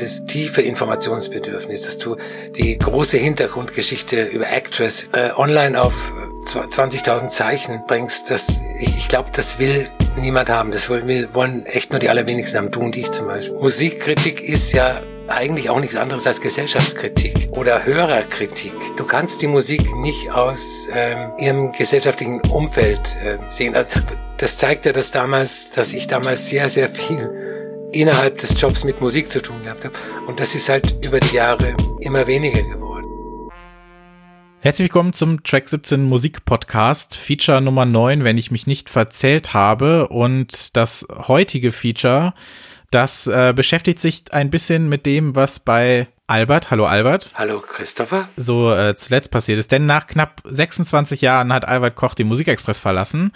dieses tiefe Informationsbedürfnis, dass du die große Hintergrundgeschichte über Actress äh, online auf 20.000 Zeichen bringst, das, ich, ich glaube, das will niemand haben. Das wollen, wollen echt nur die allerwenigsten haben, du und ich zum Beispiel. Musikkritik ist ja eigentlich auch nichts anderes als Gesellschaftskritik oder Hörerkritik. Du kannst die Musik nicht aus ähm, ihrem gesellschaftlichen Umfeld äh, sehen. Also, das zeigt ja, dass damals, dass ich damals sehr, sehr viel innerhalb des Jobs mit Musik zu tun gehabt habe. Und das ist halt über die Jahre immer weniger geworden. Herzlich willkommen zum Track 17 Musik Podcast, Feature Nummer 9, wenn ich mich nicht verzählt habe. Und das heutige Feature, das äh, beschäftigt sich ein bisschen mit dem, was bei Albert, hallo Albert. Hallo Christopher. So äh, zuletzt passiert ist. Denn nach knapp 26 Jahren hat Albert Koch den Musikexpress verlassen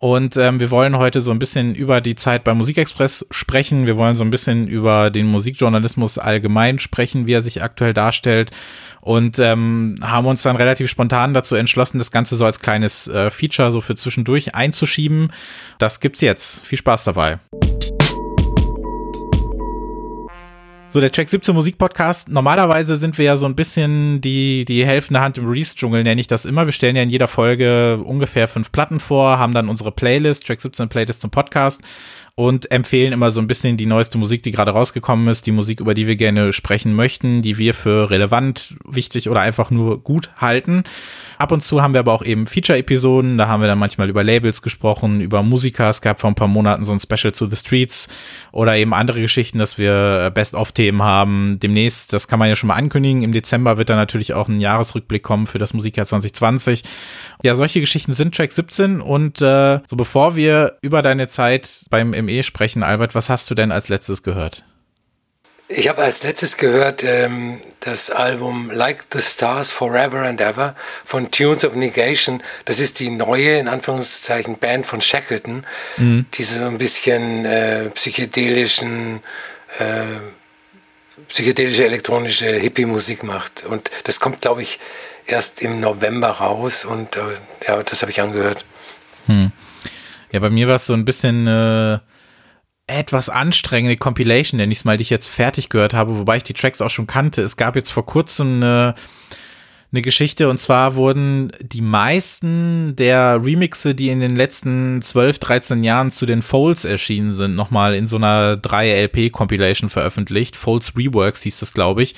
und ähm, wir wollen heute so ein bisschen über die Zeit beim Musikexpress sprechen. Wir wollen so ein bisschen über den Musikjournalismus allgemein sprechen, wie er sich aktuell darstellt. Und ähm, haben uns dann relativ spontan dazu entschlossen, das Ganze so als kleines äh, Feature so für zwischendurch einzuschieben. Das gibt's jetzt. Viel Spaß dabei. So, der Track 17 Musikpodcast. Normalerweise sind wir ja so ein bisschen die, die helfende Hand im Release-Dschungel, nenne ich das immer. Wir stellen ja in jeder Folge ungefähr fünf Platten vor, haben dann unsere Playlist, Track 17 Playlist zum Podcast und empfehlen immer so ein bisschen die neueste Musik, die gerade rausgekommen ist, die Musik, über die wir gerne sprechen möchten, die wir für relevant, wichtig oder einfach nur gut halten. Ab und zu haben wir aber auch eben Feature-Episoden, da haben wir dann manchmal über Labels gesprochen, über Musiker, es gab vor ein paar Monaten so ein Special to the Streets oder eben andere Geschichten, dass wir Best-of-Themen haben. Demnächst, das kann man ja schon mal ankündigen, im Dezember wird dann natürlich auch ein Jahresrückblick kommen für das Musikjahr 2020. Ja, solche Geschichten sind Track 17 und äh, so bevor wir über deine Zeit beim ME sprechen. Albert, was hast du denn als letztes gehört? Ich habe als letztes gehört ähm, das Album Like the Stars Forever and Ever von Tunes of Negation. Das ist die neue, in Anführungszeichen, Band von Shackleton, mhm. die so ein bisschen äh, psychedelischen, äh, psychedelische elektronische Hippie-Musik macht. Und das kommt, glaube ich, erst im November raus und äh, ja, das habe ich angehört. Hm. Ja, bei mir war es so ein bisschen äh, etwas anstrengende Compilation, nenne ich es mal, die ich jetzt fertig gehört habe, wobei ich die Tracks auch schon kannte. Es gab jetzt vor kurzem eine, eine Geschichte und zwar wurden die meisten der Remixe, die in den letzten 12, 13 Jahren zu den Folds erschienen sind, nochmal in so einer 3-LP-Compilation veröffentlicht. Folds Reworks hieß das, glaube ich.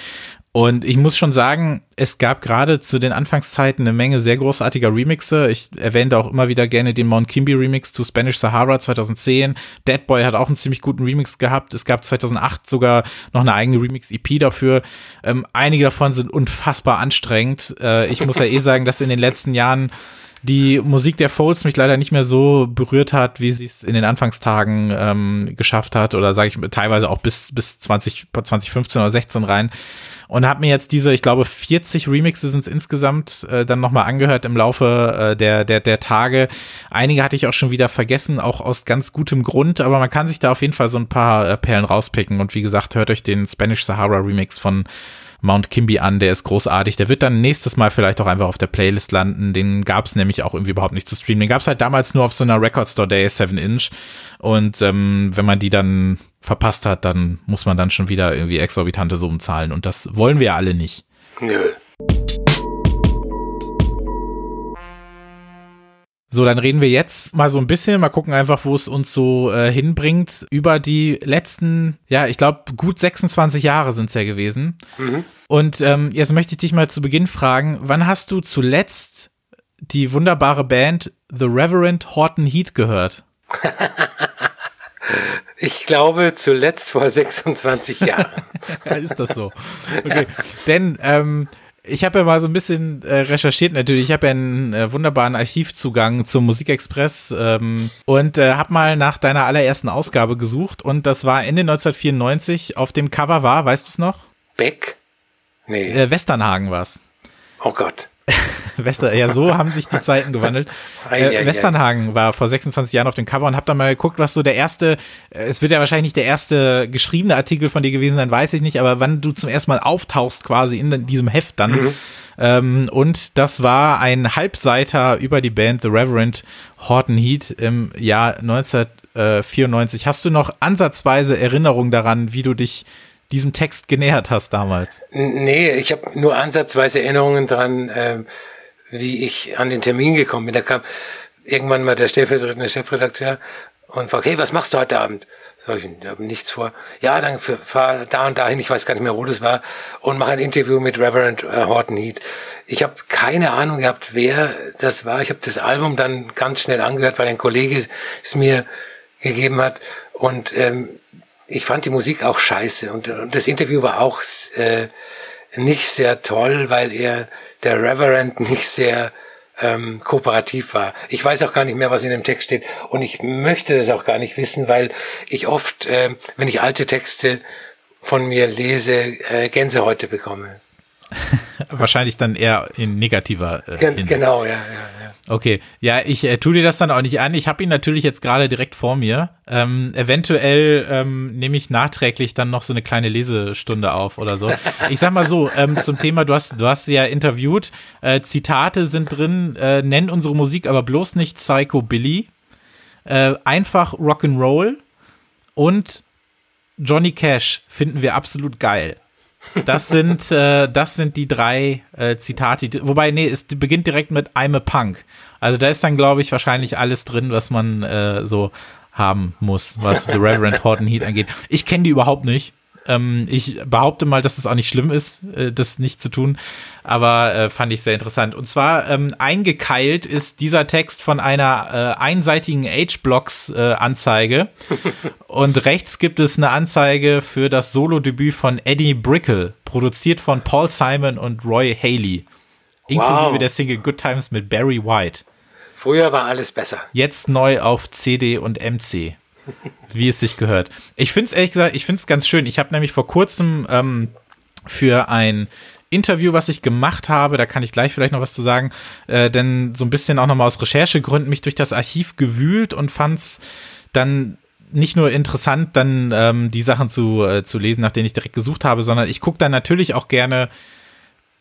Und ich muss schon sagen, es gab gerade zu den Anfangszeiten eine Menge sehr großartiger Remixe. Ich erwähnte auch immer wieder gerne den Mount Kimby Remix zu Spanish Sahara 2010. Dead Boy hat auch einen ziemlich guten Remix gehabt. Es gab 2008 sogar noch eine eigene Remix-EP dafür. Ähm, einige davon sind unfassbar anstrengend. Äh, ich muss ja eh sagen, dass in den letzten Jahren die Musik der Folds mich leider nicht mehr so berührt hat, wie sie es in den Anfangstagen ähm, geschafft hat oder sage ich teilweise auch bis bis 20 2015 oder 16 rein und habe mir jetzt diese, ich glaube 40 Remixe sind es insgesamt äh, dann nochmal angehört im Laufe äh, der der der Tage. Einige hatte ich auch schon wieder vergessen, auch aus ganz gutem Grund, aber man kann sich da auf jeden Fall so ein paar äh, Perlen rauspicken und wie gesagt, hört euch den Spanish Sahara Remix von Mount Kimby an, der ist großartig. Der wird dann nächstes Mal vielleicht auch einfach auf der Playlist landen. Den gab es nämlich auch irgendwie überhaupt nicht zu streamen. Den gab es halt damals nur auf so einer Record Store Day 7 Inch. Und ähm, wenn man die dann verpasst hat, dann muss man dann schon wieder irgendwie exorbitante Summen zahlen. Und das wollen wir alle nicht. Nö. So, dann reden wir jetzt mal so ein bisschen, mal gucken einfach, wo es uns so äh, hinbringt, über die letzten, ja, ich glaube, gut 26 Jahre sind es ja gewesen. Mhm. Und ähm, jetzt möchte ich dich mal zu Beginn fragen, wann hast du zuletzt die wunderbare Band The Reverend Horton Heat gehört? Ich glaube zuletzt vor 26 Jahren. ist das so? Okay. Denn ähm, ich habe ja mal so ein bisschen äh, recherchiert natürlich. Ich habe ja einen äh, wunderbaren Archivzugang zum Musikexpress ähm, und äh, habe mal nach deiner allerersten Ausgabe gesucht und das war Ende 1994. Auf dem Cover war, weißt du es noch? Beck? Nee. Äh, Westernhagen war's. Oh Gott. Wester, ja, so haben sich die Zeiten gewandelt. Äh, Westernhagen war vor 26 Jahren auf dem Cover und hab dann mal geguckt, was so der erste, äh, es wird ja wahrscheinlich nicht der erste geschriebene Artikel von dir gewesen sein, weiß ich nicht, aber wann du zum ersten Mal auftauchst quasi in diesem Heft dann. Mhm. Ähm, und das war ein Halbseiter über die Band The Reverend Horton Heat im Jahr 1994. Hast du noch ansatzweise Erinnerungen daran, wie du dich diesem Text genähert hast damals? Nee, ich habe nur ansatzweise Erinnerungen dran, äh, wie ich an den Termin gekommen bin. Da kam irgendwann mal der stellvertretende Chefredakteur und fragt, hey, was machst du heute Abend? Sag ich, ich habe nichts vor. Ja, dann fahr da und dahin, ich weiß gar nicht mehr, wo das war, und mache ein Interview mit Reverend äh, Horton Heat. Ich habe keine Ahnung gehabt, wer das war. Ich habe das Album dann ganz schnell angehört, weil ein Kollege es mir gegeben hat. Und ähm, ich fand die Musik auch scheiße. Und, und das Interview war auch äh, nicht sehr toll, weil er, der Reverend, nicht sehr ähm, kooperativ war. Ich weiß auch gar nicht mehr, was in dem Text steht. Und ich möchte das auch gar nicht wissen, weil ich oft, äh, wenn ich alte Texte von mir lese, äh, Gänsehäute bekomme. Wahrscheinlich dann eher in negativer. Äh, Gen genau, ja, ja, ja. Okay, ja, ich äh, tue dir das dann auch nicht an. Ich habe ihn natürlich jetzt gerade direkt vor mir. Ähm, eventuell ähm, nehme ich nachträglich dann noch so eine kleine Lesestunde auf oder so. Ich sag mal so, ähm, zum Thema, du hast, du hast ja interviewt. Äh, Zitate sind drin, äh, nenn unsere Musik aber bloß nicht Psycho Billy. Äh, einfach Rock'n'Roll und Johnny Cash finden wir absolut geil. Das sind, äh, das sind die drei äh, Zitate. Wobei, nee, es beginnt direkt mit I'm a Punk. Also da ist dann, glaube ich, wahrscheinlich alles drin, was man äh, so haben muss, was The Reverend Horton Heat angeht. Ich kenne die überhaupt nicht. Ähm, ich behaupte mal, dass es auch nicht schlimm ist, äh, das nicht zu tun, aber äh, fand ich sehr interessant. Und zwar ähm, eingekeilt ist dieser Text von einer äh, einseitigen H-Blocks-Anzeige und rechts gibt es eine Anzeige für das Solo-Debüt von Eddie Brickle, produziert von Paul Simon und Roy Haley, inklusive wow. der Single Good Times mit Barry White. Früher war alles besser. Jetzt neu auf CD und MC wie es sich gehört. Ich finde es ehrlich gesagt, ich finde es ganz schön. Ich habe nämlich vor kurzem ähm, für ein Interview, was ich gemacht habe, da kann ich gleich vielleicht noch was zu sagen, äh, denn so ein bisschen auch nochmal aus Recherchegründen mich durch das Archiv gewühlt und fand es dann nicht nur interessant, dann ähm, die Sachen zu, äh, zu lesen, nach denen ich direkt gesucht habe, sondern ich gucke dann natürlich auch gerne,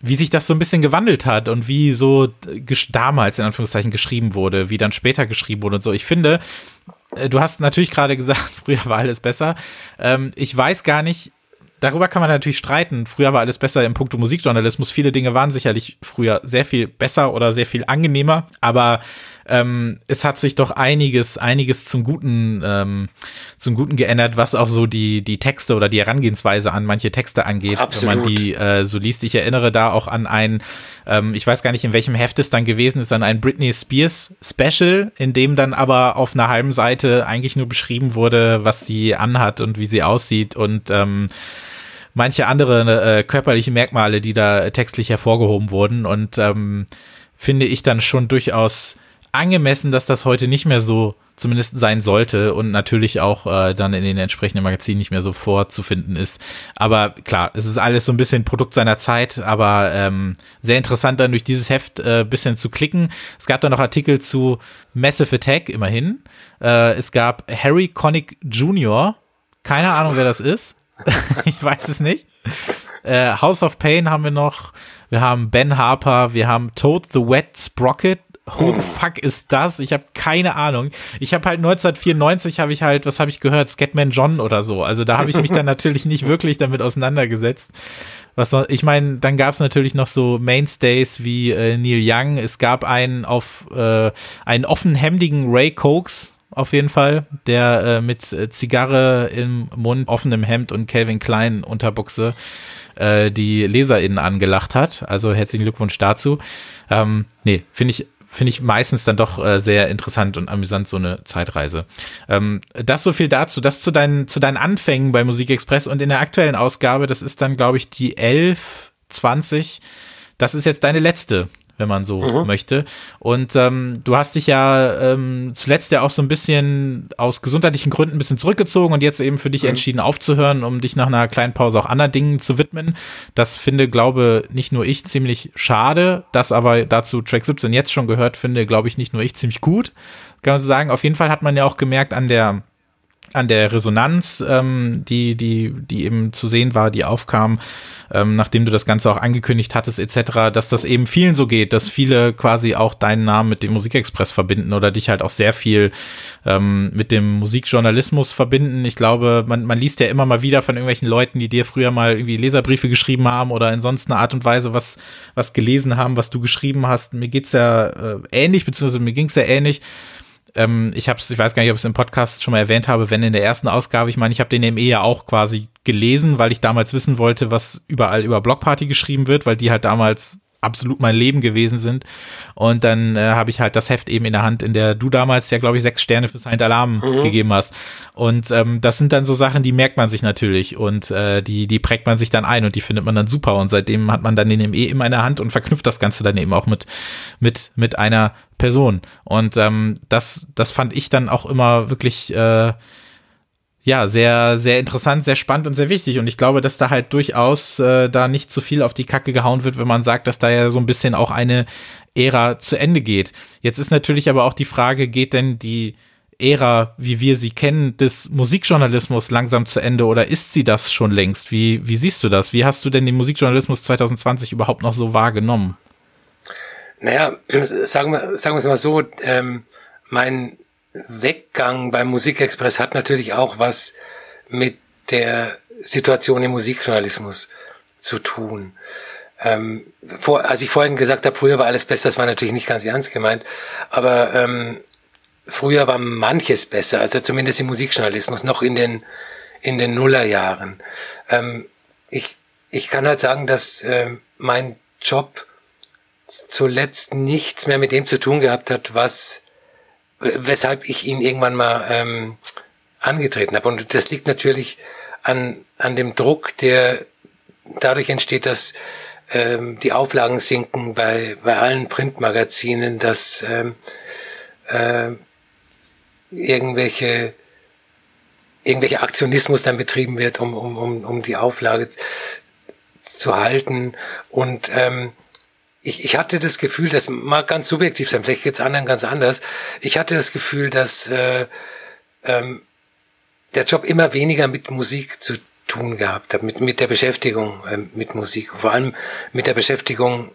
wie sich das so ein bisschen gewandelt hat und wie so damals in Anführungszeichen geschrieben wurde, wie dann später geschrieben wurde und so. Ich finde, äh, du hast natürlich gerade gesagt, früher war alles besser. Ähm, ich weiß gar nicht, darüber kann man natürlich streiten. Früher war alles besser im Punkto Musikjournalismus. Viele Dinge waren sicherlich früher sehr viel besser oder sehr viel angenehmer, aber ähm, es hat sich doch einiges, einiges zum Guten, ähm, zum Guten geändert, was auch so die, die Texte oder die Herangehensweise an manche Texte angeht. Absolut. Wenn man die äh, so liest. Ich erinnere da auch an ein, ähm, ich weiß gar nicht, in welchem Heft es dann gewesen ist, an ein Britney Spears Special, in dem dann aber auf einer halben Seite eigentlich nur beschrieben wurde, was sie anhat und wie sie aussieht und ähm, manche andere äh, körperliche Merkmale, die da textlich hervorgehoben wurden und ähm, finde ich dann schon durchaus angemessen, dass das heute nicht mehr so zumindest sein sollte und natürlich auch äh, dann in den entsprechenden Magazinen nicht mehr so vorzufinden ist. Aber klar, es ist alles so ein bisschen Produkt seiner Zeit, aber ähm, sehr interessant dann durch dieses Heft äh, bisschen zu klicken. Es gab dann noch Artikel zu Massive Attack, immerhin. Äh, es gab Harry Connick Jr., keine Ahnung, wer das ist. ich weiß es nicht. Äh, House of Pain haben wir noch. Wir haben Ben Harper. Wir haben Toad the Wet Sprocket. Who the fuck ist das? Ich habe keine Ahnung. Ich habe halt 1994 habe ich halt, was habe ich gehört, Scatman John oder so. Also da habe ich mich dann natürlich nicht wirklich damit auseinandergesetzt. Was noch, ich meine, dann gab es natürlich noch so Mainstays wie äh, Neil Young. Es gab einen auf äh, einen offenhemdigen Ray Cokes, auf jeden Fall, der äh, mit äh, Zigarre im Mund, offenem Hemd und Calvin Klein Unterbuchse äh, die LeserInnen angelacht hat. Also herzlichen Glückwunsch dazu. Ähm, nee, finde ich finde ich meistens dann doch äh, sehr interessant und amüsant, so eine Zeitreise. Ähm, das so viel dazu. Das zu deinen, zu deinen Anfängen bei Musikexpress und in der aktuellen Ausgabe, das ist dann, glaube ich, die 11, 20. Das ist jetzt deine letzte wenn man so mhm. möchte. Und ähm, du hast dich ja ähm, zuletzt ja auch so ein bisschen aus gesundheitlichen Gründen ein bisschen zurückgezogen und jetzt eben für dich mhm. entschieden aufzuhören, um dich nach einer kleinen Pause auch anderen Dingen zu widmen. Das finde, glaube nicht nur ich ziemlich schade, das aber dazu Track 17 jetzt schon gehört, finde, glaube ich, nicht nur ich ziemlich gut. Kann man so sagen. Auf jeden Fall hat man ja auch gemerkt an der an der Resonanz, ähm, die, die, die eben zu sehen war, die aufkam, ähm, nachdem du das Ganze auch angekündigt hattest, etc., dass das eben vielen so geht, dass viele quasi auch deinen Namen mit dem Musikexpress verbinden oder dich halt auch sehr viel ähm, mit dem Musikjournalismus verbinden. Ich glaube, man, man liest ja immer mal wieder von irgendwelchen Leuten, die dir früher mal irgendwie Leserbriefe geschrieben haben oder in sonst einer Art und Weise was, was gelesen haben, was du geschrieben hast. Mir geht's ja äh, ähnlich, beziehungsweise mir ging's ja ähnlich ähm, ich habe ich weiß gar nicht, ob ich es im Podcast schon mal erwähnt habe, wenn in der ersten Ausgabe, ich meine, ich habe den ME ja auch quasi gelesen, weil ich damals wissen wollte, was überall über Blockparty geschrieben wird, weil die halt damals absolut mein Leben gewesen sind. Und dann äh, habe ich halt das Heft eben in der Hand, in der du damals ja, glaube ich, sechs Sterne für Silent Alarm mhm. gegeben hast. Und ähm, das sind dann so Sachen, die merkt man sich natürlich und äh, die, die prägt man sich dann ein und die findet man dann super. Und seitdem hat man dann den ME immer in der Hand und verknüpft das Ganze dann eben auch mit, mit, mit einer Person. Und ähm, das, das fand ich dann auch immer wirklich äh, ja, sehr, sehr interessant, sehr spannend und sehr wichtig. Und ich glaube, dass da halt durchaus äh, da nicht zu viel auf die Kacke gehauen wird, wenn man sagt, dass da ja so ein bisschen auch eine Ära zu Ende geht. Jetzt ist natürlich aber auch die Frage, geht denn die Ära, wie wir sie kennen, des Musikjournalismus langsam zu Ende oder ist sie das schon längst? Wie, wie siehst du das? Wie hast du denn den Musikjournalismus 2020 überhaupt noch so wahrgenommen? Naja, sagen wir, sagen wir es mal so, ähm, mein Weggang beim Musikexpress hat natürlich auch was mit der Situation im Musikjournalismus zu tun. Ähm, vor, als ich vorhin gesagt habe, früher war alles besser, das war natürlich nicht ganz ernst gemeint, aber ähm, früher war manches besser, also zumindest im Musikjournalismus, noch in den, in den Nullerjahren. Ähm, ich, ich kann halt sagen, dass äh, mein Job zuletzt nichts mehr mit dem zu tun gehabt hat, was weshalb ich ihn irgendwann mal ähm, angetreten habe. Und das liegt natürlich an, an dem Druck, der dadurch entsteht, dass ähm, die Auflagen sinken bei, bei allen Printmagazinen, dass ähm, äh, irgendwelche irgendwelcher Aktionismus dann betrieben wird, um, um, um, um die Auflage zu halten. Und ähm, ich, ich hatte das Gefühl, das mag ganz subjektiv sein, vielleicht geht's anderen ganz anders. Ich hatte das Gefühl, dass äh, ähm, der Job immer weniger mit Musik zu tun gehabt hat, mit, mit der Beschäftigung äh, mit Musik, vor allem mit der Beschäftigung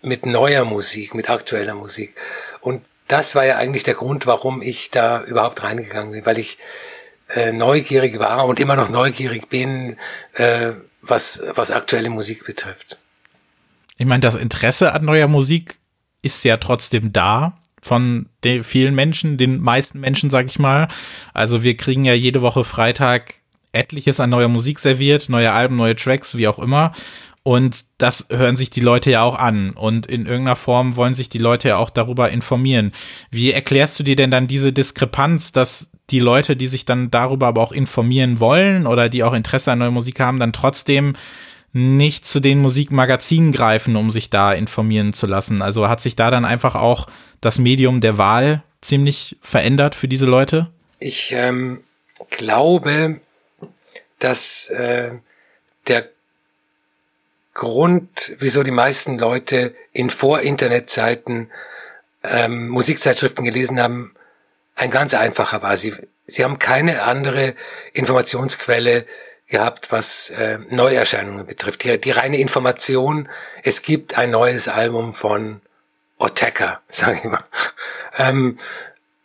mit neuer Musik, mit aktueller Musik. Und das war ja eigentlich der Grund, warum ich da überhaupt reingegangen bin, weil ich äh, neugierig war und immer noch neugierig bin, äh, was, was aktuelle Musik betrifft ich meine, das Interesse an neuer Musik ist ja trotzdem da von den vielen Menschen, den meisten Menschen, sag ich mal. Also wir kriegen ja jede Woche Freitag etliches an neuer Musik serviert, neue Alben, neue Tracks, wie auch immer. Und das hören sich die Leute ja auch an. Und in irgendeiner Form wollen sich die Leute ja auch darüber informieren. Wie erklärst du dir denn dann diese Diskrepanz, dass die Leute, die sich dann darüber aber auch informieren wollen oder die auch Interesse an neuer Musik haben, dann trotzdem nicht zu den Musikmagazinen greifen, um sich da informieren zu lassen. Also hat sich da dann einfach auch das Medium der Wahl ziemlich verändert für diese Leute? Ich ähm, glaube, dass äh, der Grund, wieso die meisten Leute in Vor-Internet-Zeiten ähm, Musikzeitschriften gelesen haben, ein ganz einfacher war. Sie, sie haben keine andere Informationsquelle gehabt, was äh, Neuerscheinungen betrifft. Die, die reine Information, es gibt ein neues Album von Oteka, sage ich mal. ähm,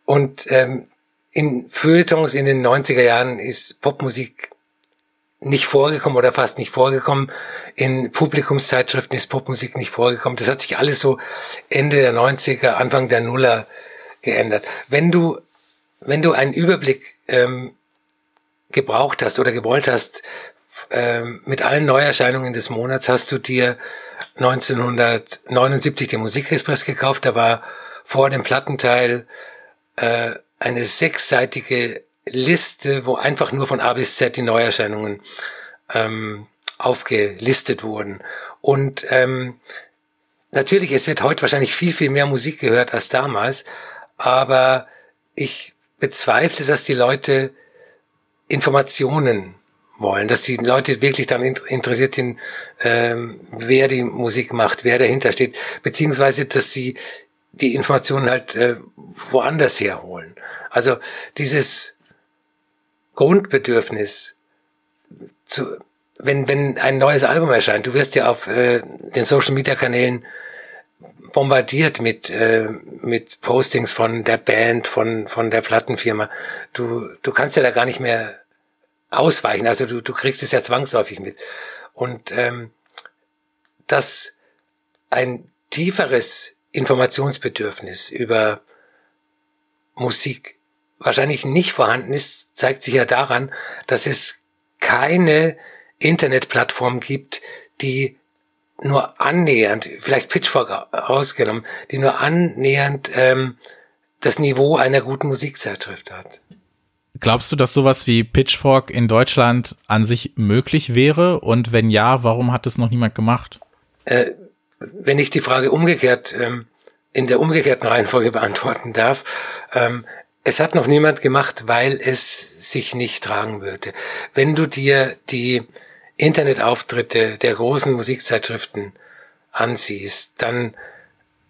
und ähm, in Feuilletons in den 90er Jahren ist Popmusik nicht vorgekommen oder fast nicht vorgekommen. In Publikumszeitschriften ist Popmusik nicht vorgekommen. Das hat sich alles so Ende der 90er, Anfang der Nuller geändert. Wenn du, wenn du einen Überblick ähm, gebraucht hast oder gewollt hast, ähm, mit allen Neuerscheinungen des Monats hast du dir 1979 den Musikexpress gekauft. Da war vor dem Plattenteil äh, eine sechsseitige Liste, wo einfach nur von A bis Z die Neuerscheinungen ähm, aufgelistet wurden. Und ähm, natürlich, es wird heute wahrscheinlich viel, viel mehr Musik gehört als damals, aber ich bezweifle, dass die Leute Informationen wollen, dass die Leute wirklich dann interessiert sind, ähm, wer die Musik macht, wer dahinter steht, beziehungsweise dass sie die Informationen halt äh, woanders herholen. Also dieses Grundbedürfnis zu, wenn, wenn ein neues Album erscheint, du wirst ja auf äh, den Social Media Kanälen bombardiert mit, äh, mit Postings von der Band, von, von der Plattenfirma. Du, du kannst ja da gar nicht mehr ausweichen. Also du, du kriegst es ja zwangsläufig mit. Und ähm, dass ein tieferes Informationsbedürfnis über Musik wahrscheinlich nicht vorhanden ist, zeigt sich ja daran, dass es keine Internetplattform gibt, die nur annähernd, vielleicht Pitchfork ausgenommen, die nur annähernd ähm, das Niveau einer guten Musikzeitschrift hat. Glaubst du, dass sowas wie Pitchfork in Deutschland an sich möglich wäre? Und wenn ja, warum hat es noch niemand gemacht? Äh, wenn ich die Frage umgekehrt ähm, in der umgekehrten Reihenfolge beantworten darf, ähm, es hat noch niemand gemacht, weil es sich nicht tragen würde. Wenn du dir die Internetauftritte der großen Musikzeitschriften ansiehst, dann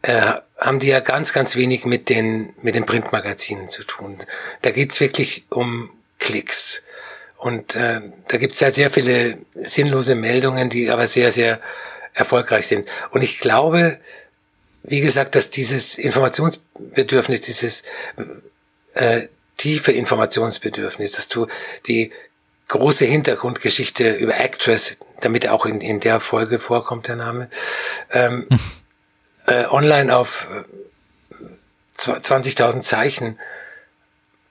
äh, haben die ja ganz, ganz wenig mit den, mit den Printmagazinen zu tun. Da geht's wirklich um Klicks. Und äh, da gibt's halt sehr viele sinnlose Meldungen, die aber sehr, sehr erfolgreich sind. Und ich glaube, wie gesagt, dass dieses Informationsbedürfnis, dieses äh, tiefe Informationsbedürfnis, dass du die große Hintergrundgeschichte über Actress, damit auch in, in der Folge vorkommt der Name, ähm, äh, online auf 20.000 äh, Zeichen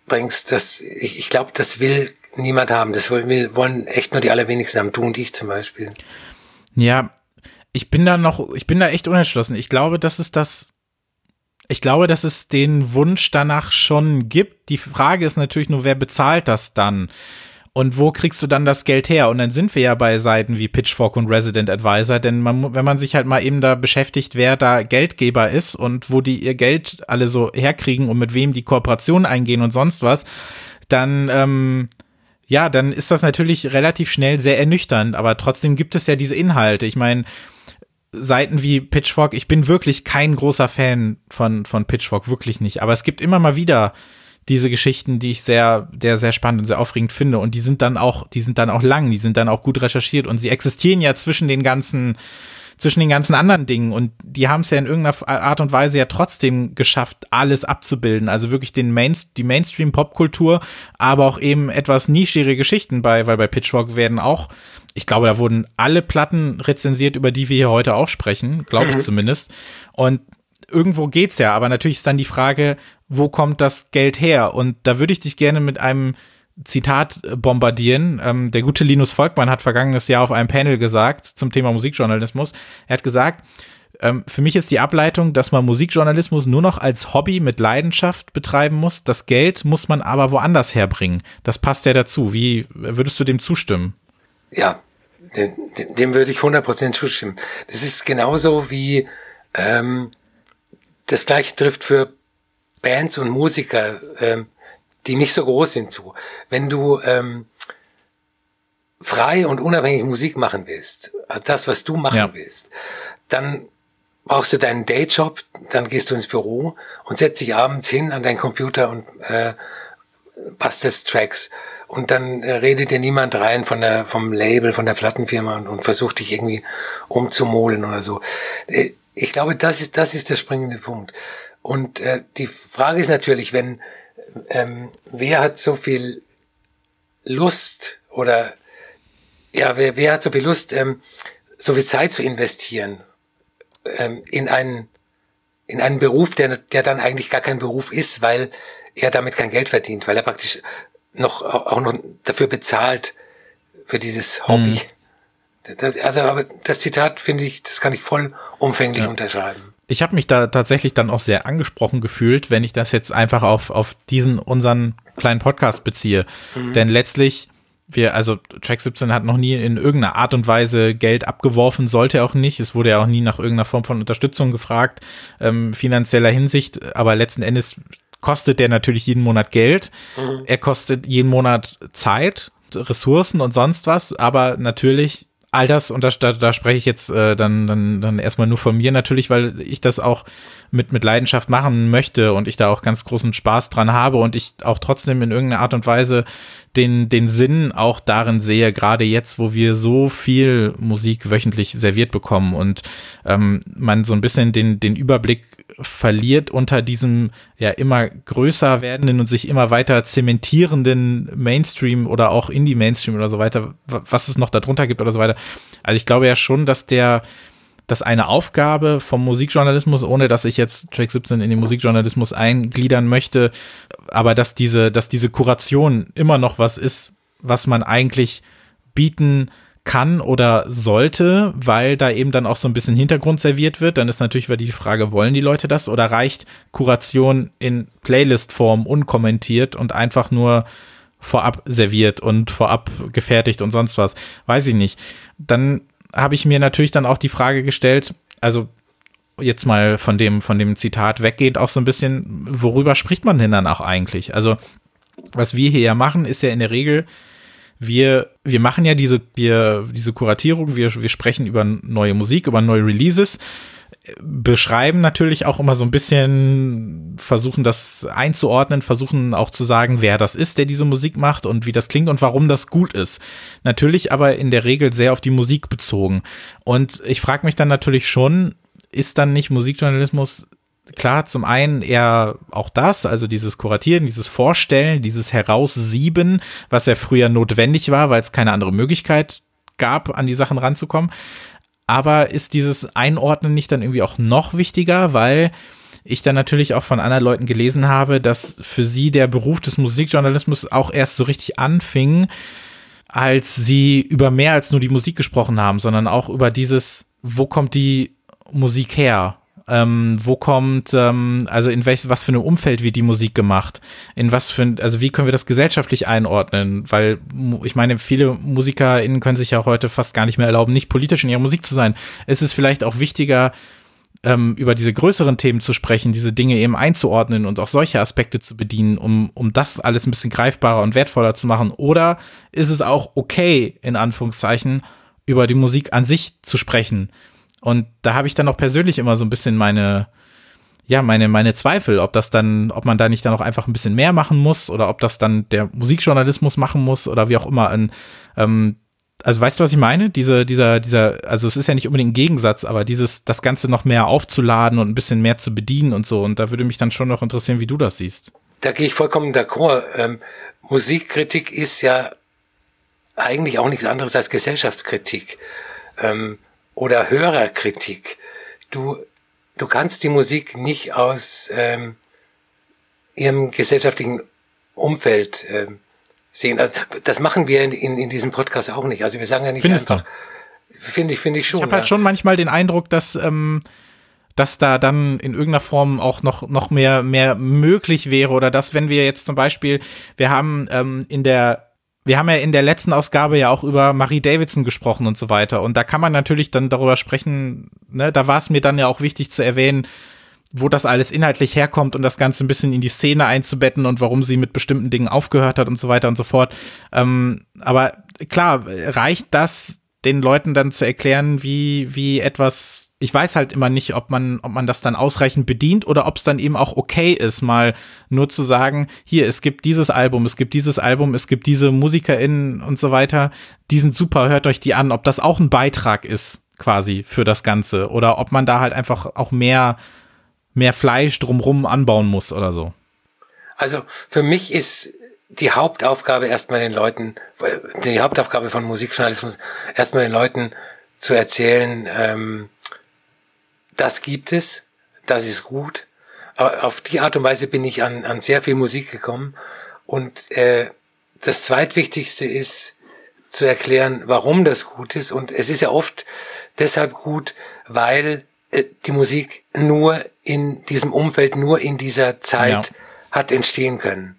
bringst, das, ich, ich glaube, das will niemand haben. Das wollen, wollen echt nur die allerwenigsten haben, du und ich zum Beispiel. Ja, ich bin da noch, ich bin da echt unentschlossen. Ich glaube, dass es das, ich glaube, dass es den Wunsch danach schon gibt. Die Frage ist natürlich nur, wer bezahlt das dann? Und wo kriegst du dann das Geld her? Und dann sind wir ja bei Seiten wie Pitchfork und Resident Advisor, denn man, wenn man sich halt mal eben da beschäftigt, wer da Geldgeber ist und wo die ihr Geld alle so herkriegen und mit wem die Kooperationen eingehen und sonst was, dann, ähm, ja, dann ist das natürlich relativ schnell sehr ernüchternd, aber trotzdem gibt es ja diese Inhalte. Ich meine, Seiten wie Pitchfork, ich bin wirklich kein großer Fan von, von Pitchfork, wirklich nicht, aber es gibt immer mal wieder diese Geschichten, die ich sehr, sehr, sehr spannend und sehr aufregend finde. Und die sind dann auch, die sind dann auch lang, die sind dann auch gut recherchiert und sie existieren ja zwischen den ganzen, zwischen den ganzen anderen Dingen. Und die haben es ja in irgendeiner Art und Weise ja trotzdem geschafft, alles abzubilden. Also wirklich den Main, die Mainstream-Popkultur, aber auch eben etwas nischere Geschichten bei, weil bei Pitchfork werden auch, ich glaube, da wurden alle Platten rezensiert, über die wir hier heute auch sprechen, glaube ich mhm. zumindest. Und irgendwo geht's ja, aber natürlich ist dann die Frage, wo kommt das Geld her? Und da würde ich dich gerne mit einem Zitat bombardieren. Ähm, der gute Linus Volkmann hat vergangenes Jahr auf einem Panel gesagt zum Thema Musikjournalismus. Er hat gesagt, ähm, für mich ist die Ableitung, dass man Musikjournalismus nur noch als Hobby mit Leidenschaft betreiben muss. Das Geld muss man aber woanders herbringen. Das passt ja dazu. Wie würdest du dem zustimmen? Ja, dem, dem würde ich 100% zustimmen. Das ist genauso wie ähm, das gleiche trifft für Bands und Musiker, ähm, die nicht so groß sind, zu. Wenn du ähm, frei und unabhängig Musik machen willst, also das, was du machen ja. willst, dann brauchst du deinen Dayjob, dann gehst du ins Büro und setzt dich abends hin an deinen Computer und äh, bastest Tracks. Und dann äh, redet dir niemand rein von der, vom Label, von der Plattenfirma und, und versucht dich irgendwie umzumolen oder so. Äh, ich glaube, das ist, das ist der springende Punkt. Und äh, die Frage ist natürlich, wenn ähm, wer hat so viel Lust oder ja, wer, wer hat so viel Lust, ähm, so viel Zeit zu investieren ähm, in einen in einen Beruf, der, der dann eigentlich gar kein Beruf ist, weil er damit kein Geld verdient, weil er praktisch noch auch noch dafür bezahlt für dieses Hobby. Hm. Das, also, aber das Zitat finde ich, das kann ich voll umfänglich ja. unterschreiben ich habe mich da tatsächlich dann auch sehr angesprochen gefühlt, wenn ich das jetzt einfach auf, auf diesen unseren kleinen Podcast beziehe. Mhm. Denn letztlich, wir, also Track 17 hat noch nie in irgendeiner Art und Weise Geld abgeworfen, sollte auch nicht. Es wurde ja auch nie nach irgendeiner Form von Unterstützung gefragt, ähm, finanzieller Hinsicht, aber letzten Endes kostet der natürlich jeden Monat Geld. Mhm. Er kostet jeden Monat Zeit, Ressourcen und sonst was, aber natürlich all das, und da, da, da spreche ich jetzt äh, dann, dann, dann erstmal nur von mir natürlich, weil ich das auch mit, mit Leidenschaft machen möchte und ich da auch ganz großen Spaß dran habe und ich auch trotzdem in irgendeiner Art und Weise den, den Sinn auch darin sehe, gerade jetzt, wo wir so viel Musik wöchentlich serviert bekommen und ähm, man so ein bisschen den, den Überblick verliert unter diesem ja immer größer werdenden und sich immer weiter zementierenden Mainstream oder auch Indie-Mainstream oder so weiter, was es noch darunter gibt oder so weiter. Also ich glaube ja schon, dass der dass eine Aufgabe vom Musikjournalismus, ohne dass ich jetzt Track 17 in den Musikjournalismus eingliedern möchte, aber dass diese, dass diese Kuration immer noch was ist, was man eigentlich bieten kann oder sollte, weil da eben dann auch so ein bisschen Hintergrund serviert wird. Dann ist natürlich wieder die Frage, wollen die Leute das oder reicht Kuration in Playlist-Form unkommentiert und einfach nur vorab serviert und vorab gefertigt und sonst was? Weiß ich nicht. Dann habe ich mir natürlich dann auch die Frage gestellt, also jetzt mal von dem, von dem Zitat weggehend auch so ein bisschen, worüber spricht man denn dann auch eigentlich? Also, was wir hier ja machen, ist ja in der Regel, wir, wir machen ja diese, wir, diese Kuratierung, wir, wir sprechen über neue Musik, über neue Releases, beschreiben natürlich auch immer so ein bisschen, versuchen das einzuordnen, versuchen auch zu sagen, wer das ist, der diese Musik macht und wie das klingt und warum das gut ist. Natürlich aber in der Regel sehr auf die Musik bezogen. Und ich frage mich dann natürlich schon, ist dann nicht Musikjournalismus klar, zum einen eher auch das, also dieses Kuratieren, dieses Vorstellen, dieses Heraussieben, was ja früher notwendig war, weil es keine andere Möglichkeit gab, an die Sachen ranzukommen. Aber ist dieses Einordnen nicht dann irgendwie auch noch wichtiger, weil ich dann natürlich auch von anderen Leuten gelesen habe, dass für sie der Beruf des Musikjournalismus auch erst so richtig anfing, als sie über mehr als nur die Musik gesprochen haben, sondern auch über dieses, wo kommt die Musik her? Ähm, wo kommt, ähm, also in welch, was für einem Umfeld wird die Musik gemacht? In was für, also wie können wir das gesellschaftlich einordnen? Weil ich meine, viele MusikerInnen können sich ja heute fast gar nicht mehr erlauben, nicht politisch in ihrer Musik zu sein. Es ist vielleicht auch wichtiger, ähm, über diese größeren Themen zu sprechen, diese Dinge eben einzuordnen und auch solche Aspekte zu bedienen, um, um das alles ein bisschen greifbarer und wertvoller zu machen? Oder ist es auch okay, in Anführungszeichen, über die Musik an sich zu sprechen? Und da habe ich dann auch persönlich immer so ein bisschen meine, ja, meine, meine Zweifel, ob das dann, ob man da nicht dann auch einfach ein bisschen mehr machen muss oder ob das dann der Musikjournalismus machen muss oder wie auch immer. Ein, ähm, also weißt du, was ich meine? Diese, dieser, dieser, also es ist ja nicht unbedingt ein Gegensatz, aber dieses, das Ganze noch mehr aufzuladen und ein bisschen mehr zu bedienen und so. Und da würde mich dann schon noch interessieren, wie du das siehst. Da gehe ich vollkommen d'accord. Ähm, Musikkritik ist ja eigentlich auch nichts anderes als Gesellschaftskritik. Ähm, oder Hörerkritik. Du, du kannst die Musik nicht aus ähm, ihrem gesellschaftlichen Umfeld ähm, sehen. Also, das machen wir in, in, in diesem Podcast auch nicht. Also wir sagen ja nicht Findest einfach. Finde ich, finde ich schon. Ich habe halt schon manchmal den Eindruck, dass ähm, dass da dann in irgendeiner Form auch noch noch mehr mehr möglich wäre oder dass wenn wir jetzt zum Beispiel wir haben ähm, in der wir haben ja in der letzten Ausgabe ja auch über Marie Davidson gesprochen und so weiter. Und da kann man natürlich dann darüber sprechen, ne, da war es mir dann ja auch wichtig zu erwähnen, wo das alles inhaltlich herkommt und das Ganze ein bisschen in die Szene einzubetten und warum sie mit bestimmten Dingen aufgehört hat und so weiter und so fort. Ähm, aber klar, reicht das, den Leuten dann zu erklären, wie, wie etwas ich weiß halt immer nicht, ob man, ob man das dann ausreichend bedient oder ob es dann eben auch okay ist, mal nur zu sagen, hier, es gibt dieses Album, es gibt dieses Album, es gibt diese MusikerInnen und so weiter, die sind super, hört euch die an, ob das auch ein Beitrag ist, quasi, für das Ganze. Oder ob man da halt einfach auch mehr, mehr Fleisch drumrum anbauen muss oder so. Also für mich ist die Hauptaufgabe erstmal den Leuten, die Hauptaufgabe von Musikjournalismus, erstmal den Leuten zu erzählen, ähm, das gibt es, das ist gut. Aber auf die Art und Weise bin ich an, an sehr viel Musik gekommen. Und äh, das zweitwichtigste ist zu erklären, warum das gut ist. Und es ist ja oft deshalb gut, weil äh, die Musik nur in diesem Umfeld, nur in dieser Zeit ja. hat entstehen können.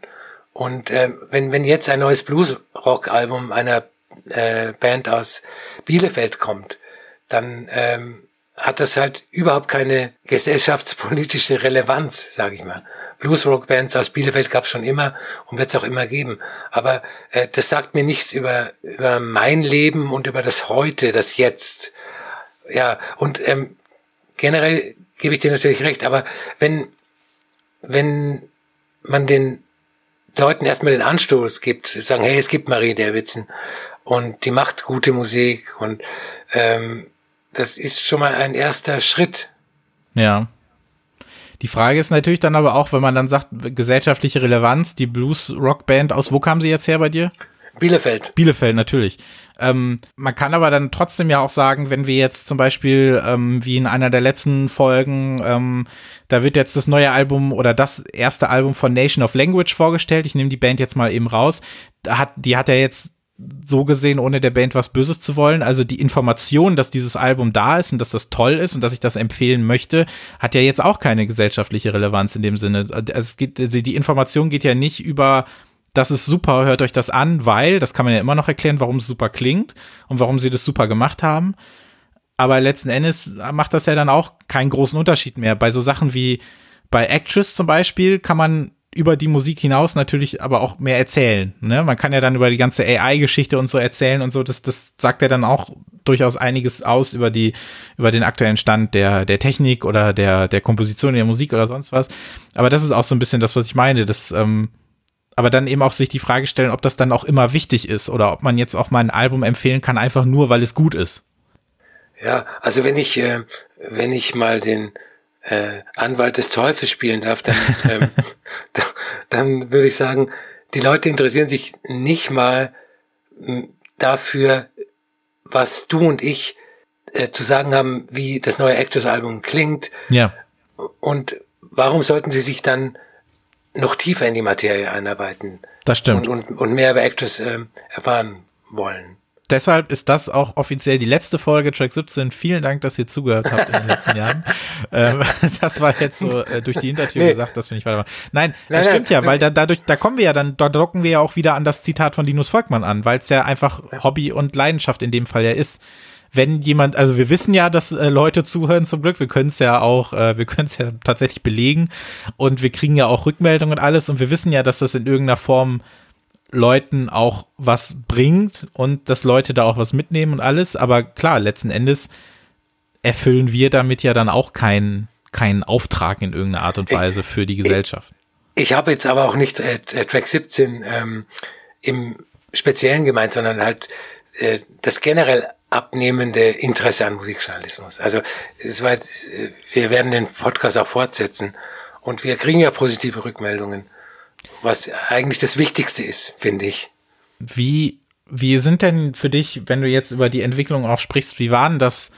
Und äh, wenn, wenn jetzt ein neues Blues-Rock-Album einer äh, Band aus Bielefeld kommt, dann ähm, hat das halt überhaupt keine gesellschaftspolitische Relevanz, sage ich mal. Bluesrock-Bands aus Bielefeld gab es schon immer und wird es auch immer geben. Aber äh, das sagt mir nichts über, über mein Leben und über das Heute, das Jetzt. Ja, und ähm, generell gebe ich dir natürlich recht, aber wenn, wenn man den Leuten erstmal den Anstoß gibt, sagen, hey, es gibt Marie Derwitzen und die macht gute Musik und ähm, das ist schon mal ein erster Schritt. Ja. Die Frage ist natürlich dann aber auch, wenn man dann sagt, gesellschaftliche Relevanz, die Blues-Rock-Band, aus wo kam sie jetzt her bei dir? Bielefeld. Bielefeld, natürlich. Ähm, man kann aber dann trotzdem ja auch sagen, wenn wir jetzt zum Beispiel, ähm, wie in einer der letzten Folgen, ähm, da wird jetzt das neue Album oder das erste Album von Nation of Language vorgestellt. Ich nehme die Band jetzt mal eben raus. Da hat, die hat ja jetzt so gesehen, ohne der Band was Böses zu wollen. Also die Information, dass dieses Album da ist und dass das toll ist und dass ich das empfehlen möchte, hat ja jetzt auch keine gesellschaftliche Relevanz in dem Sinne. Also es geht, also die Information geht ja nicht über, das ist super, hört euch das an, weil, das kann man ja immer noch erklären, warum es super klingt und warum sie das super gemacht haben. Aber letzten Endes macht das ja dann auch keinen großen Unterschied mehr. Bei so Sachen wie bei Actress zum Beispiel kann man über die Musik hinaus natürlich aber auch mehr erzählen. Ne? Man kann ja dann über die ganze AI-Geschichte und so erzählen und so. Das, das sagt ja dann auch durchaus einiges aus über die, über den aktuellen Stand der, der Technik oder der, der Komposition der Musik oder sonst was. Aber das ist auch so ein bisschen das, was ich meine. Das, ähm, aber dann eben auch sich die Frage stellen, ob das dann auch immer wichtig ist oder ob man jetzt auch mal ein Album empfehlen kann, einfach nur, weil es gut ist. Ja, also wenn ich, äh, wenn ich mal den, äh, Anwalt des Teufels spielen darf, dann, ähm, dann würde ich sagen, die Leute interessieren sich nicht mal dafür, was du und ich äh, zu sagen haben, wie das neue Actors-Album klingt. Ja. Und warum sollten sie sich dann noch tiefer in die Materie einarbeiten? Das stimmt. Und, und, und mehr über Actors äh, erfahren wollen deshalb ist das auch offiziell die letzte Folge Track 17. Vielen Dank, dass ihr zugehört habt in den letzten Jahren. Ähm, das war jetzt so äh, durch die Hintertür nee. gesagt, dass wir nicht weitermachen. Nein, nein das stimmt nein, ja, weil da, dadurch, da kommen wir ja dann, da docken wir ja auch wieder an das Zitat von Linus Volkmann an, weil es ja einfach Hobby und Leidenschaft in dem Fall ja ist. Wenn jemand, also wir wissen ja, dass äh, Leute zuhören zum Glück, wir können es ja auch, äh, wir können es ja tatsächlich belegen und wir kriegen ja auch Rückmeldungen und alles und wir wissen ja, dass das in irgendeiner Form Leuten auch was bringt und dass Leute da auch was mitnehmen und alles. Aber klar, letzten Endes erfüllen wir damit ja dann auch keinen keinen Auftrag in irgendeiner Art und Weise für die Gesellschaft. Ich, ich habe jetzt aber auch nicht äh, Track 17 ähm, im Speziellen gemeint, sondern halt äh, das generell abnehmende Interesse an Musikjournalismus. Also es war jetzt, äh, wir werden den Podcast auch fortsetzen und wir kriegen ja positive Rückmeldungen was eigentlich das Wichtigste ist, finde ich. Wie, wie sind denn für dich, wenn du jetzt über die Entwicklung auch sprichst, wie waren das?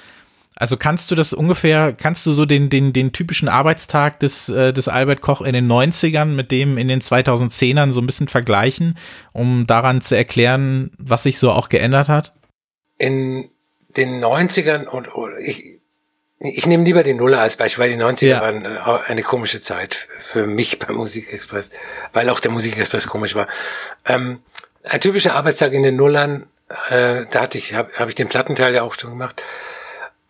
Also kannst du das ungefähr, kannst du so den, den, den typischen Arbeitstag des, äh, des Albert Koch in den 90ern mit dem in den 2010ern so ein bisschen vergleichen, um daran zu erklären, was sich so auch geändert hat? In den 90ern und, und ich, ich nehme lieber die Nuller als Beispiel, weil die 90er ja. waren äh, eine komische Zeit für mich beim Musikexpress, weil auch der Musikexpress komisch war. Ähm, ein typischer Arbeitstag in den Nullern, äh, da hatte ich, habe hab ich den Plattenteil ja auch schon gemacht,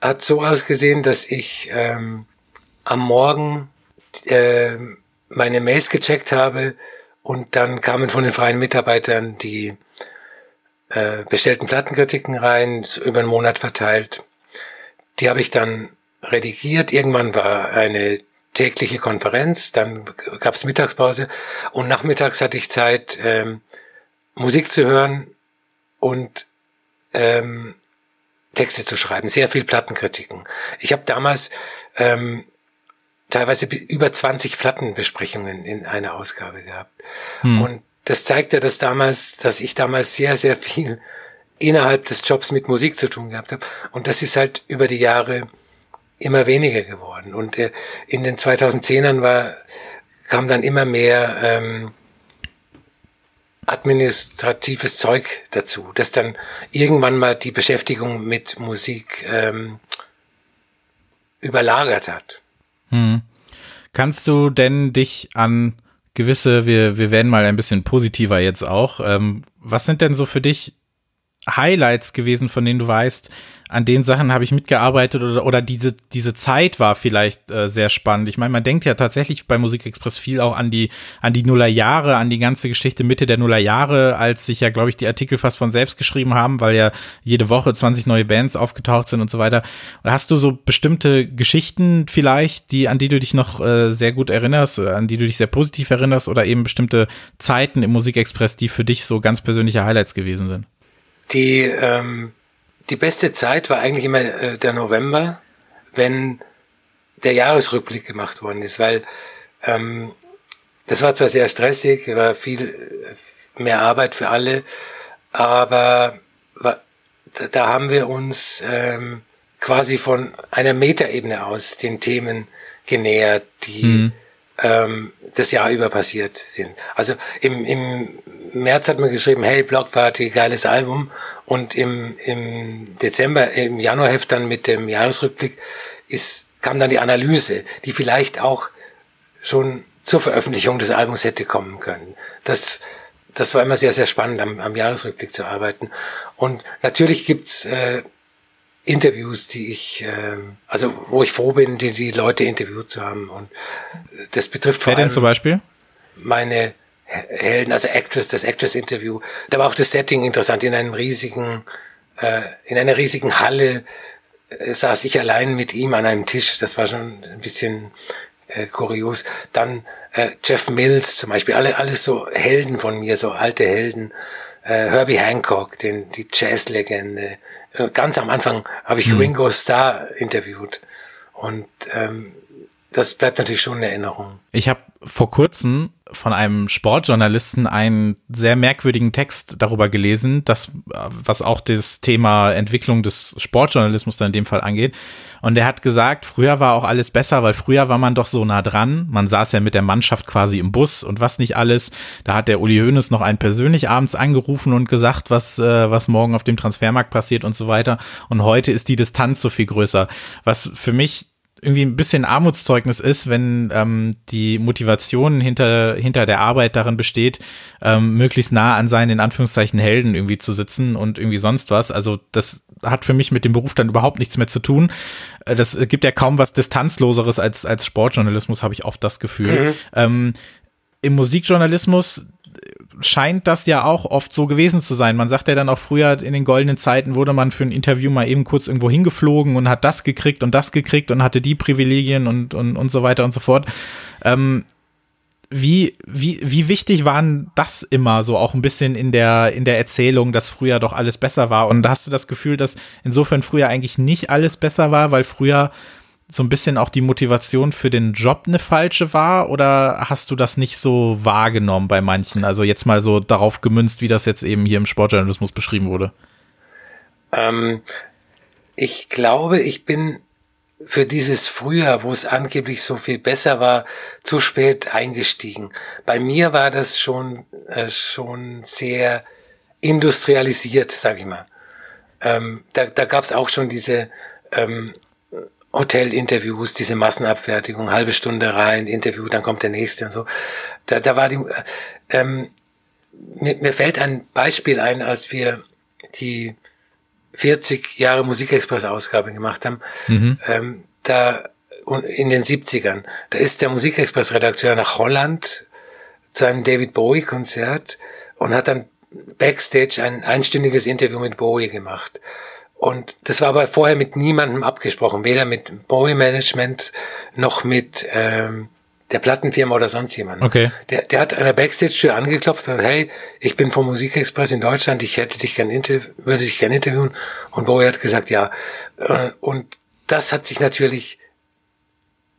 hat so ausgesehen, dass ich ähm, am Morgen äh, meine Mails gecheckt habe und dann kamen von den freien Mitarbeitern die äh, bestellten Plattenkritiken rein, über einen Monat verteilt. Die habe ich dann redigiert. Irgendwann war eine tägliche Konferenz, dann gab es Mittagspause und nachmittags hatte ich Zeit, ähm, Musik zu hören und ähm, Texte zu schreiben, sehr viel Plattenkritiken. Ich habe damals ähm, teilweise über 20 Plattenbesprechungen in einer Ausgabe gehabt. Hm. Und das zeigt ja, dass damals, dass ich damals sehr, sehr viel innerhalb des Jobs mit Musik zu tun gehabt habe. Und das ist halt über die Jahre immer weniger geworden. Und äh, in den 2010ern war, kam dann immer mehr ähm, administratives Zeug dazu, das dann irgendwann mal die Beschäftigung mit Musik ähm, überlagert hat. Hm. Kannst du denn dich an gewisse, wir, wir werden mal ein bisschen positiver jetzt auch, ähm, was sind denn so für dich Highlights gewesen, von denen du weißt, an den Sachen habe ich mitgearbeitet oder, oder diese, diese Zeit war vielleicht äh, sehr spannend. Ich meine, man denkt ja tatsächlich bei Musikexpress viel auch an die, an die Nullerjahre, an die ganze Geschichte Mitte der Nullerjahre, als sich ja, glaube ich, die Artikel fast von selbst geschrieben haben, weil ja jede Woche 20 neue Bands aufgetaucht sind und so weiter. Und hast du so bestimmte Geschichten vielleicht, die, an die du dich noch äh, sehr gut erinnerst, an die du dich sehr positiv erinnerst oder eben bestimmte Zeiten im Musikexpress, die für dich so ganz persönliche Highlights gewesen sind? Die, ähm die beste Zeit war eigentlich immer äh, der November, wenn der Jahresrückblick gemacht worden ist, weil ähm, das war zwar sehr stressig, war viel äh, mehr Arbeit für alle, aber war, da, da haben wir uns ähm, quasi von einer Metaebene aus den Themen genähert, die mhm. ähm, das Jahr über passiert sind. Also im, im März hat man geschrieben, hey, Blockparty, geiles Album. Und im, im Dezember, im Januarheft dann mit dem Jahresrückblick ist, kam dann die Analyse, die vielleicht auch schon zur Veröffentlichung des Albums hätte kommen können. Das, das war immer sehr, sehr spannend, am, am Jahresrückblick zu arbeiten. Und natürlich gibt's äh, Interviews, die ich, äh, also wo ich froh bin, die, die Leute interviewt zu haben. Und das betrifft vor Wer allem denn zum Beispiel? meine Helden, also Actress, das Actress-Interview. Da war auch das Setting interessant. In einem riesigen, äh, in einer riesigen Halle äh, saß ich allein mit ihm an einem Tisch. Das war schon ein bisschen äh, kurios. Dann äh, Jeff Mills zum Beispiel, alle, alles so Helden von mir, so alte Helden. Äh, Herbie Hancock, den, die Jazzlegende. Äh, ganz am Anfang habe ich mhm. Ringo Starr interviewt. Und ähm, das bleibt natürlich schon in Erinnerung. Ich habe vor kurzem von einem Sportjournalisten einen sehr merkwürdigen Text darüber gelesen, dass, was auch das Thema Entwicklung des Sportjournalismus dann in dem Fall angeht. Und er hat gesagt, früher war auch alles besser, weil früher war man doch so nah dran. Man saß ja mit der Mannschaft quasi im Bus und was nicht alles. Da hat der Uli Hoeneß noch einen persönlich abends angerufen und gesagt, was, äh, was morgen auf dem Transfermarkt passiert und so weiter. Und heute ist die Distanz so viel größer. Was für mich irgendwie ein bisschen Armutszeugnis ist, wenn ähm, die Motivation hinter, hinter der Arbeit darin besteht, ähm, möglichst nah an seinen, in Anführungszeichen, Helden irgendwie zu sitzen und irgendwie sonst was. Also das hat für mich mit dem Beruf dann überhaupt nichts mehr zu tun. Äh, das gibt ja kaum was Distanzloseres als, als Sportjournalismus, habe ich oft das Gefühl. Mhm. Ähm, Im Musikjournalismus scheint das ja auch oft so gewesen zu sein. Man sagt ja dann auch früher in den goldenen Zeiten wurde man für ein Interview mal eben kurz irgendwo hingeflogen und hat das gekriegt und das gekriegt und hatte die Privilegien und, und, und so weiter und so fort. Ähm, wie, wie, wie wichtig waren das immer so auch ein bisschen in der, in der Erzählung, dass früher doch alles besser war? Und hast du das Gefühl, dass insofern früher eigentlich nicht alles besser war, weil früher so ein bisschen auch die Motivation für den Job eine falsche war oder hast du das nicht so wahrgenommen bei manchen? Also jetzt mal so darauf gemünzt, wie das jetzt eben hier im Sportjournalismus beschrieben wurde. Ähm, ich glaube, ich bin für dieses Frühjahr, wo es angeblich so viel besser war, zu spät eingestiegen. Bei mir war das schon, äh, schon sehr industrialisiert, sag ich mal. Ähm, da da gab es auch schon diese ähm, Hotelinterviews, diese Massenabfertigung, halbe Stunde rein, Interview, dann kommt der nächste und so. Da, da war die, ähm, mir, mir fällt ein Beispiel ein, als wir die 40 Jahre Musikexpress-Ausgabe gemacht haben, mhm. ähm, da in den 70ern, da ist der Musikexpress-Redakteur nach Holland zu einem David Bowie-Konzert und hat dann backstage ein einstündiges Interview mit Bowie gemacht. Und das war aber vorher mit niemandem abgesprochen, weder mit Bowie Management noch mit ähm, der Plattenfirma oder sonst jemand. Okay. Der, der hat an der Backstage-Tür angeklopft und hat, hey, ich bin vom Musikexpress in Deutschland, ich hätte dich gern inter würde dich gern interviewen. Und Bowie hat gesagt, ja. Äh, und das hat sich natürlich,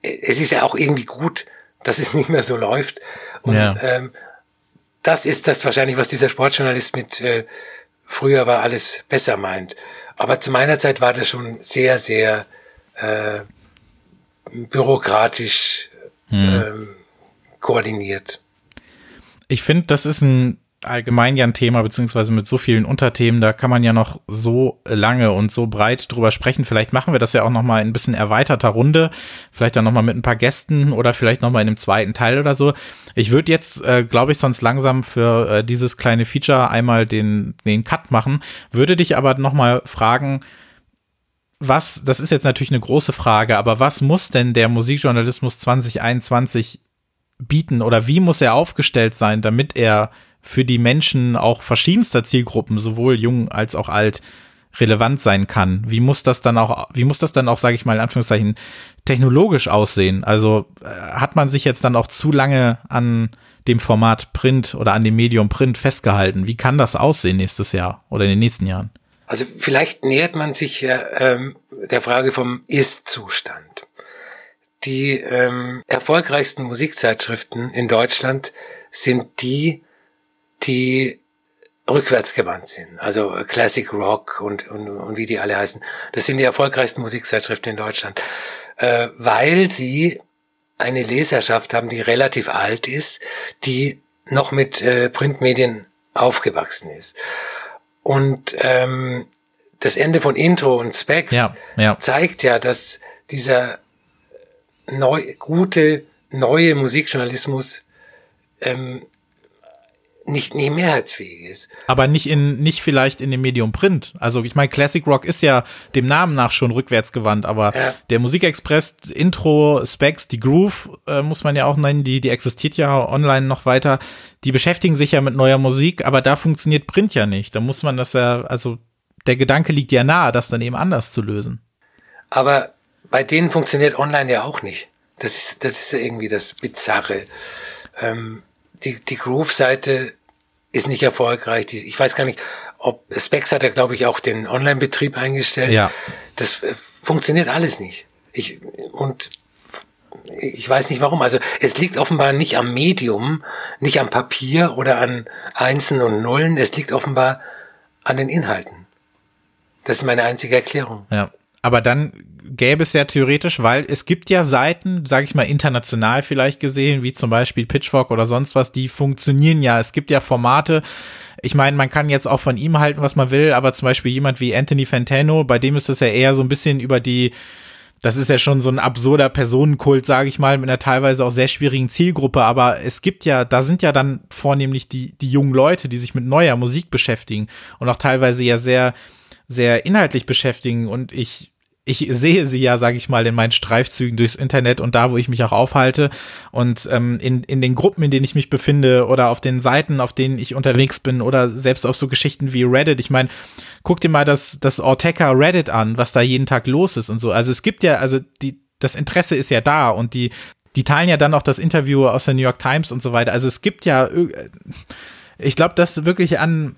es ist ja auch irgendwie gut, dass es nicht mehr so läuft. Und ja. ähm, das ist das wahrscheinlich, was dieser Sportjournalist mit äh, früher war alles besser meint. Aber zu meiner Zeit war das schon sehr, sehr äh, bürokratisch hm. ähm, koordiniert. Ich finde, das ist ein allgemein ja ein Thema, beziehungsweise mit so vielen Unterthemen, da kann man ja noch so lange und so breit drüber sprechen. Vielleicht machen wir das ja auch noch mal in ein bisschen erweiterter Runde, vielleicht dann noch mal mit ein paar Gästen oder vielleicht noch mal in einem zweiten Teil oder so. Ich würde jetzt, äh, glaube ich, sonst langsam für äh, dieses kleine Feature einmal den, den Cut machen, würde dich aber noch mal fragen, was, das ist jetzt natürlich eine große Frage, aber was muss denn der Musikjournalismus 2021 bieten oder wie muss er aufgestellt sein, damit er für die Menschen auch verschiedenster Zielgruppen, sowohl jung als auch alt, relevant sein kann. Wie muss das dann auch, wie muss das dann auch, sage ich mal in Anführungszeichen, technologisch aussehen? Also äh, hat man sich jetzt dann auch zu lange an dem Format Print oder an dem Medium Print festgehalten? Wie kann das aussehen nächstes Jahr oder in den nächsten Jahren? Also vielleicht nähert man sich ja ähm, der Frage vom Ist-Zustand. Die ähm, erfolgreichsten Musikzeitschriften in Deutschland sind die, die rückwärtsgewandt sind. Also Classic Rock und, und, und wie die alle heißen. Das sind die erfolgreichsten Musikzeitschriften in Deutschland. Äh, weil sie eine Leserschaft haben, die relativ alt ist, die noch mit äh, Printmedien aufgewachsen ist. Und ähm, das Ende von Intro und Specs ja, ja. zeigt ja, dass dieser neu, gute neue Musikjournalismus ähm, nicht, nicht mehrheitsfähig ist. Aber nicht in, nicht vielleicht in dem Medium Print. Also ich meine, Classic Rock ist ja dem Namen nach schon rückwärts gewandt, aber ja. der Musikexpress, Intro, Specs, die Groove, äh, muss man ja auch nennen, die, die existiert ja online noch weiter. Die beschäftigen sich ja mit neuer Musik, aber da funktioniert Print ja nicht. Da muss man das ja, also der Gedanke liegt ja nahe, das dann eben anders zu lösen. Aber bei denen funktioniert online ja auch nicht. Das ist, das ist irgendwie das Bizarre. Ähm, die, die Groove-Seite ist nicht erfolgreich. Die, ich weiß gar nicht, ob Specs hat ja, glaube ich, auch den Online-Betrieb eingestellt. Ja. Das äh, funktioniert alles nicht. Ich, und ich weiß nicht warum. Also es liegt offenbar nicht am Medium, nicht am Papier oder an Einsen und Nullen. Es liegt offenbar an den Inhalten. Das ist meine einzige Erklärung. Ja. Aber dann gäbe es ja theoretisch, weil es gibt ja Seiten, sage ich mal international vielleicht gesehen, wie zum Beispiel Pitchfork oder sonst was, die funktionieren ja. Es gibt ja Formate. Ich meine, man kann jetzt auch von ihm halten, was man will, aber zum Beispiel jemand wie Anthony Fantano, bei dem ist es ja eher so ein bisschen über die das ist ja schon so ein absurder Personenkult, sage ich mal, mit einer teilweise auch sehr schwierigen Zielgruppe. Aber es gibt ja, da sind ja dann vornehmlich die, die jungen Leute, die sich mit neuer Musik beschäftigen und auch teilweise ja sehr, sehr inhaltlich beschäftigen. Und ich ich sehe sie ja, sage ich mal, in meinen Streifzügen durchs Internet und da, wo ich mich auch aufhalte und ähm, in, in den Gruppen, in denen ich mich befinde oder auf den Seiten, auf denen ich unterwegs bin oder selbst auf so Geschichten wie Reddit. Ich meine, guck dir mal das, das Orteca Reddit an, was da jeden Tag los ist und so. Also es gibt ja, also die, das Interesse ist ja da und die, die teilen ja dann auch das Interview aus der New York Times und so weiter. Also es gibt ja, ich glaube, dass wirklich an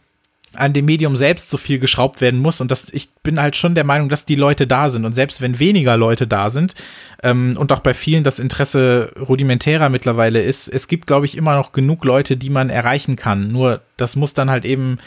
an dem Medium selbst so viel geschraubt werden muss und das, ich bin halt schon der Meinung, dass die Leute da sind und selbst wenn weniger Leute da sind ähm, und auch bei vielen das Interesse rudimentärer mittlerweile ist, es gibt, glaube ich, immer noch genug Leute, die man erreichen kann. Nur das muss dann halt eben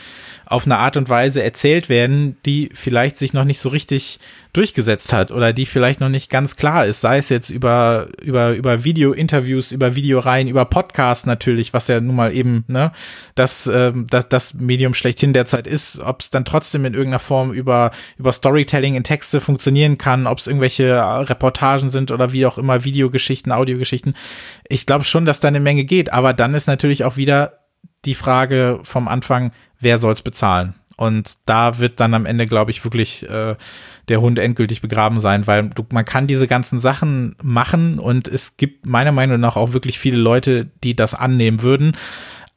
auf eine Art und Weise erzählt werden, die vielleicht sich noch nicht so richtig durchgesetzt hat oder die vielleicht noch nicht ganz klar ist, sei es jetzt über, über, über Video-Interviews, über Videoreihen, über Podcasts natürlich, was ja nun mal eben, ne, das, äh, das, das Medium schlechthin derzeit ist, ob es dann trotzdem in irgendeiner Form über, über Storytelling in Texte funktionieren kann, ob es irgendwelche Reportagen sind oder wie auch immer, Videogeschichten, Audiogeschichten. Ich glaube schon, dass da eine Menge geht, aber dann ist natürlich auch wieder die Frage vom Anfang, wer soll es bezahlen? Und da wird dann am Ende, glaube ich, wirklich äh, der Hund endgültig begraben sein, weil du, man kann diese ganzen Sachen machen und es gibt meiner Meinung nach auch wirklich viele Leute, die das annehmen würden.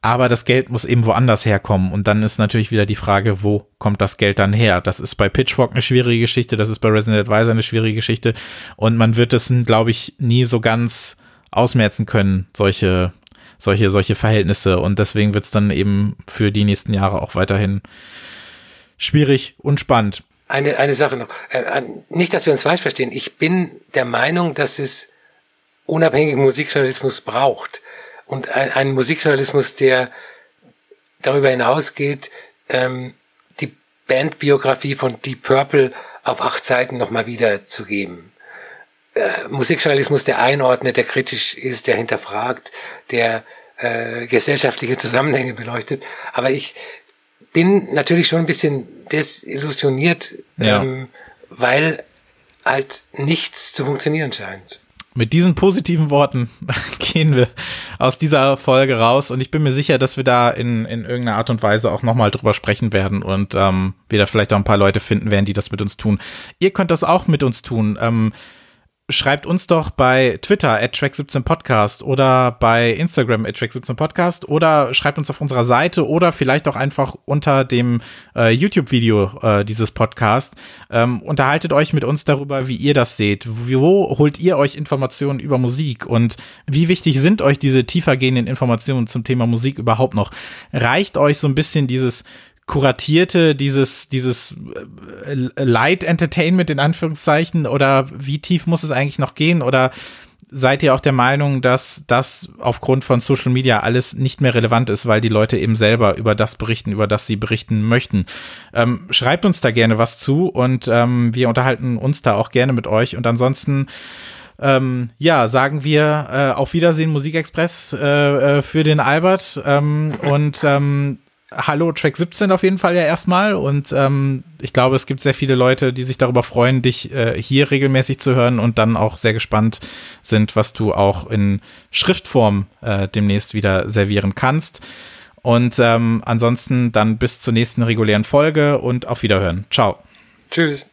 Aber das Geld muss eben woanders herkommen. Und dann ist natürlich wieder die Frage, wo kommt das Geld dann her? Das ist bei Pitchfork eine schwierige Geschichte, das ist bei Resident Advisor eine schwierige Geschichte. Und man wird es, glaube ich, nie so ganz ausmerzen können, solche solche, solche Verhältnisse. Und deswegen wird es dann eben für die nächsten Jahre auch weiterhin schwierig und spannend. Eine, eine Sache noch. Äh, nicht, dass wir uns falsch verstehen. Ich bin der Meinung, dass es unabhängigen Musikjournalismus braucht. Und ein, einen Musikjournalismus, der darüber hinausgeht, ähm, die Bandbiografie von Deep Purple auf acht Seiten nochmal wiederzugeben äh, Musikjournalismus, der einordnet, der kritisch ist, der hinterfragt, der äh, gesellschaftliche Zusammenhänge beleuchtet. Aber ich bin natürlich schon ein bisschen desillusioniert, ja. ähm, weil halt nichts zu funktionieren scheint. Mit diesen positiven Worten gehen wir aus dieser Folge raus und ich bin mir sicher, dass wir da in, in irgendeiner Art und Weise auch nochmal drüber sprechen werden und ähm, wir da vielleicht auch ein paar Leute finden werden, die das mit uns tun. Ihr könnt das auch mit uns tun. Ähm, schreibt uns doch bei Twitter at Track17Podcast oder bei Instagram at Track17Podcast oder schreibt uns auf unserer Seite oder vielleicht auch einfach unter dem äh, YouTube-Video äh, dieses Podcasts. Ähm, unterhaltet euch mit uns darüber, wie ihr das seht. Wo holt ihr euch Informationen über Musik und wie wichtig sind euch diese tiefergehenden Informationen zum Thema Musik überhaupt noch? Reicht euch so ein bisschen dieses kuratierte, dieses, dieses äh, Light Entertainment in Anführungszeichen? Oder wie tief muss es eigentlich noch gehen? Oder seid ihr auch der Meinung, dass das aufgrund von Social Media alles nicht mehr relevant ist, weil die Leute eben selber über das berichten, über das sie berichten möchten? Ähm, schreibt uns da gerne was zu und ähm, wir unterhalten uns da auch gerne mit euch. Und ansonsten ähm, ja, sagen wir äh, auf Wiedersehen Musikexpress äh, äh, für den Albert ähm, und ähm, Hallo Track 17 auf jeden Fall ja erstmal und ähm, ich glaube, es gibt sehr viele Leute, die sich darüber freuen, dich äh, hier regelmäßig zu hören und dann auch sehr gespannt sind, was du auch in Schriftform äh, demnächst wieder servieren kannst. Und ähm, ansonsten dann bis zur nächsten regulären Folge und auf Wiederhören. Ciao. Tschüss.